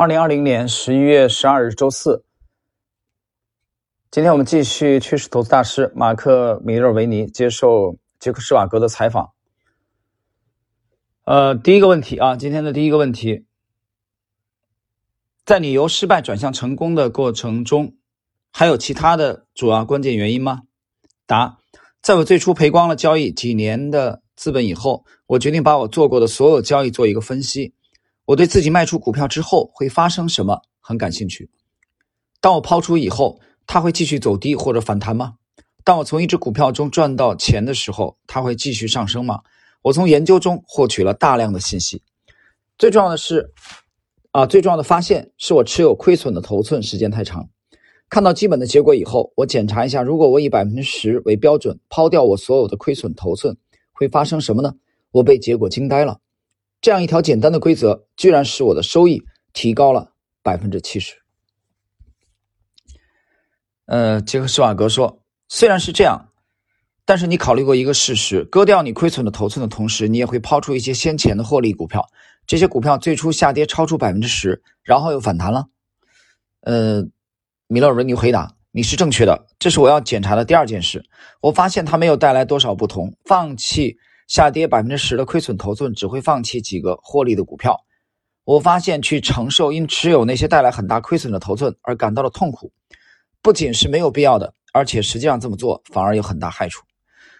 二零二零年十一月十二日周四，今天我们继续趋势投资大师马克·米勒维尼接受杰克·施瓦格的采访。呃，第一个问题啊，今天的第一个问题，在你由失败转向成功的过程中，还有其他的主要关键原因吗？答：在我最初赔光了交易几年的资本以后，我决定把我做过的所有交易做一个分析。我对自己卖出股票之后会发生什么很感兴趣。当我抛出以后，它会继续走低或者反弹吗？当我从一只股票中赚到钱的时候，它会继续上升吗？我从研究中获取了大量的信息。最重要的是，啊，最重要的发现是我持有亏损的头寸时间太长。看到基本的结果以后，我检查一下，如果我以百分之十为标准抛掉我所有的亏损头寸，会发生什么呢？我被结果惊呆了。这样一条简单的规则，居然使我的收益提高了百分之七十。呃，杰克施瓦格说：“虽然是这样，但是你考虑过一个事实：割掉你亏损的头寸的同时，你也会抛出一些先前的获利股票。这些股票最初下跌超出百分之十，然后又反弹了。”呃，米勒尔维尼回答：“你是正确的，这是我要检查的第二件事。我发现它没有带来多少不同。放弃。”下跌百分之十的亏损头寸只会放弃几个获利的股票。我发现去承受因持有那些带来很大亏损的头寸而感到的痛苦，不仅是没有必要的，而且实际上这么做反而有很大害处。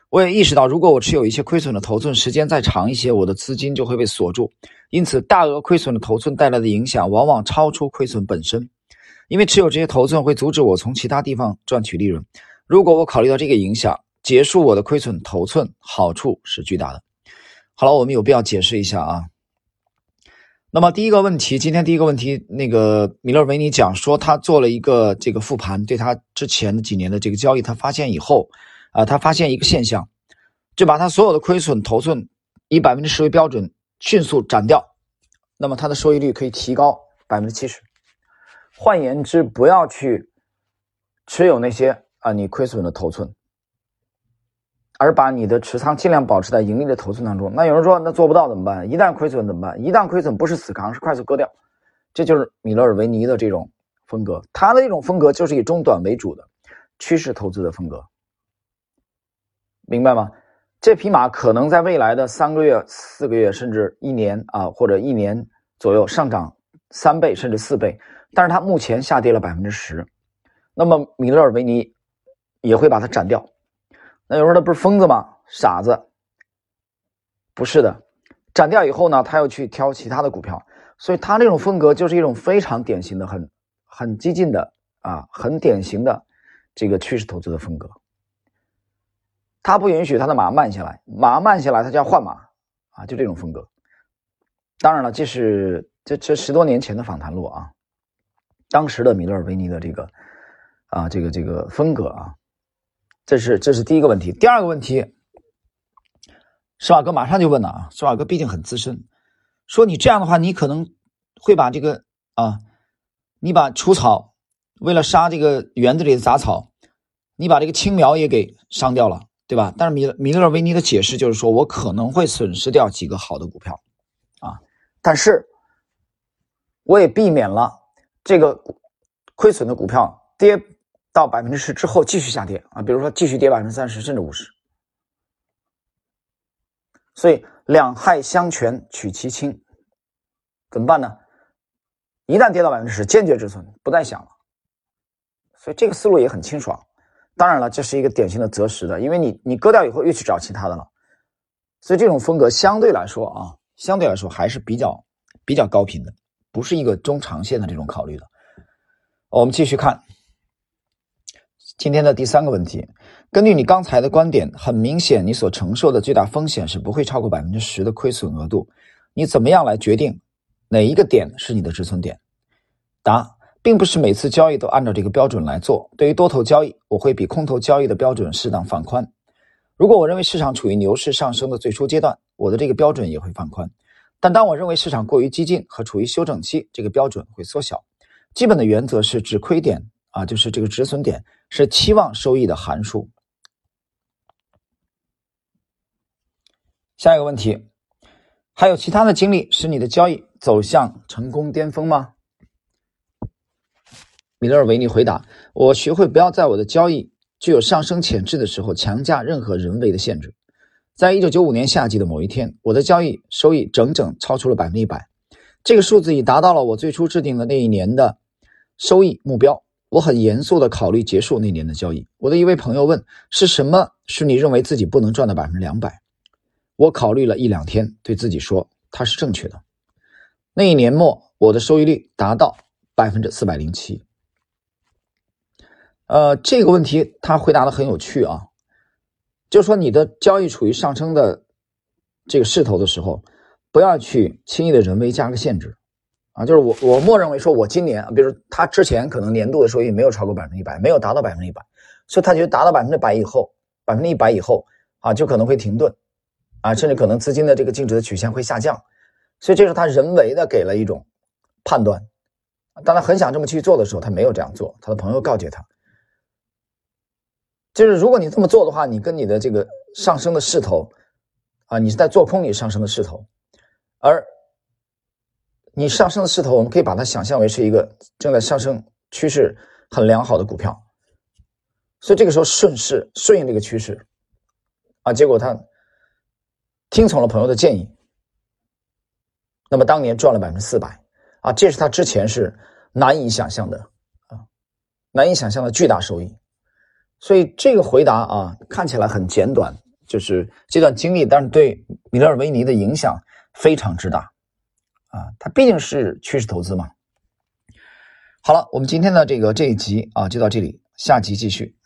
我也意识到，如果我持有一些亏损的头寸时间再长一些，我的资金就会被锁住。因此，大额亏损的头寸带来的影响往往超出亏损本身，因为持有这些头寸会阻止我从其他地方赚取利润。如果我考虑到这个影响，结束我的亏损头寸，好处是巨大的。好了，我们有必要解释一下啊。那么第一个问题，今天第一个问题，那个米勒维尼讲说，他做了一个这个复盘，对他之前的几年的这个交易，他发现以后啊，他发现一个现象，就把他所有的亏损头寸以百分之十为标准，迅速斩掉，那么他的收益率可以提高百分之七十。换言之，不要去持有那些啊你亏损的头寸。而把你的持仓尽量保持在盈利的头寸当中。那有人说，那做不到怎么办？一旦亏损怎么办？一旦亏损不是死扛，是快速割掉。这就是米勒尔维尼的这种风格，他的这种风格就是以中短为主的趋势投资的风格，明白吗？这匹马可能在未来的三个月、四个月，甚至一年啊，或者一年左右上涨三倍甚至四倍，但是它目前下跌了百分之十，那么米勒尔维尼也会把它斩掉。那有人说他不是疯子吗？傻子，不是的，斩掉以后呢，他又去挑其他的股票，所以他那种风格就是一种非常典型的、很很激进的啊，很典型的这个趋势投资的风格。他不允许他的马慢下来，马慢下来他就要换马啊，就这种风格。当然了，这是这这十多年前的访谈录啊，当时的米勒尔维尼的这个啊这个这个风格啊。这是这是第一个问题，第二个问题，施瓦哥马上就问了啊，施瓦格毕竟很资深，说你这样的话，你可能会把这个啊，你把除草，为了杀这个园子里的杂草，你把这个青苗也给伤掉了，对吧？但是米米勒维尼的解释就是说我可能会损失掉几个好的股票，啊，但是我也避免了这个亏损的股票跌。到百分之十之后继续下跌啊，比如说继续跌百分之三十甚至五十，所以两害相权取其轻，怎么办呢？一旦跌到百分之十，坚决止损，不再想了。所以这个思路也很清爽。当然了，这是一个典型的择时的，因为你你割掉以后又去找其他的了，所以这种风格相对来说啊，相对来说还是比较比较高频的，不是一个中长线的这种考虑的。我们继续看。今天的第三个问题，根据你刚才的观点，很明显你所承受的最大风险是不会超过百分之十的亏损额度。你怎么样来决定哪一个点是你的止损点？答，并不是每次交易都按照这个标准来做。对于多头交易，我会比空头交易的标准适当放宽。如果我认为市场处于牛市上升的最初阶段，我的这个标准也会放宽。但当我认为市场过于激进和处于休整期，这个标准会缩小。基本的原则是止亏点啊，就是这个止损点。是期望收益的函数。下一个问题，还有其他的经历使你的交易走向成功巅峰吗？米勒尔维尼回答：“我学会不要在我的交易具有上升潜质的时候强加任何人为的限制。在一九九五年夏季的某一天，我的交易收益整整超出了百分之一百，这个数字已达到了我最初制定的那一年的收益目标。我很严肃的考虑结束那年的交易。我的一位朋友问：是什么使你认为自己不能赚到百分之两百？我考虑了一两天，对自己说：他是正确的。那一年末，我的收益率达到百分之四百零七。”呃，这个问题他回答的很有趣啊，就说你的交易处于上升的这个势头的时候，不要去轻易的人为加个限制啊。就是我我默认为说，我今年，比如他之前可能年度的收益没有超过百分之一百，没有达到百分之一百，所以他觉得达到百分之百以后，百分之一百以后啊，就可能会停顿啊，甚至可能资金的这个净值的曲线会下降，所以这是他人为的给了一种判断。当他很想这么去做的时候，他没有这样做，他的朋友告诫他。就是如果你这么做的话，你跟你的这个上升的势头，啊，你是在做空你上升的势头，而你上升的势头，我们可以把它想象为是一个正在上升趋势很良好的股票，所以这个时候顺势顺应这个趋势，啊，结果他听从了朋友的建议，那么当年赚了百分之四百，啊，这是他之前是难以想象的，啊，难以想象的巨大收益。所以这个回答啊，看起来很简短，就是这段经历，但是对米勒尔维尼的影响非常之大，啊，它毕竟是趋势投资嘛。好了，我们今天的这个这一集啊，就到这里，下集继续。